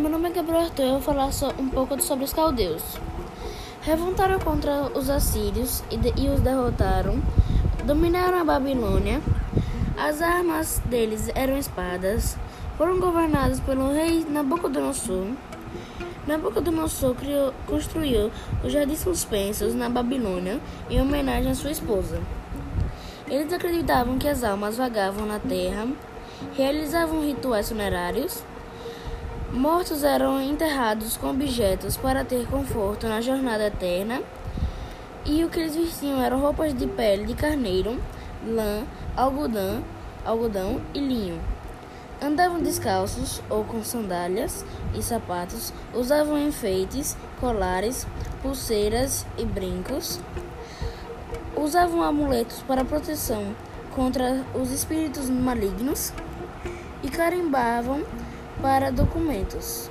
meu nome é Gabriel Arthur e eu vou falar um pouco sobre os caldeus. Revoltaram contra os assírios e, de, e os derrotaram, dominaram a Babilônia. As armas deles eram espadas, foram governados pelo rei Nabucodonosor. Nabucodonosor criou, construiu os jardins suspensos na Babilônia em homenagem à sua esposa. Eles acreditavam que as almas vagavam na terra, realizavam rituais funerários Mortos eram enterrados com objetos para ter conforto na jornada eterna, e o que eles vestiam eram roupas de pele de carneiro, lã, algodão, algodão e linho. Andavam descalços ou com sandálias e sapatos, usavam enfeites, colares, pulseiras e brincos. Usavam amuletos para proteção contra os espíritos malignos e carimbavam para documentos.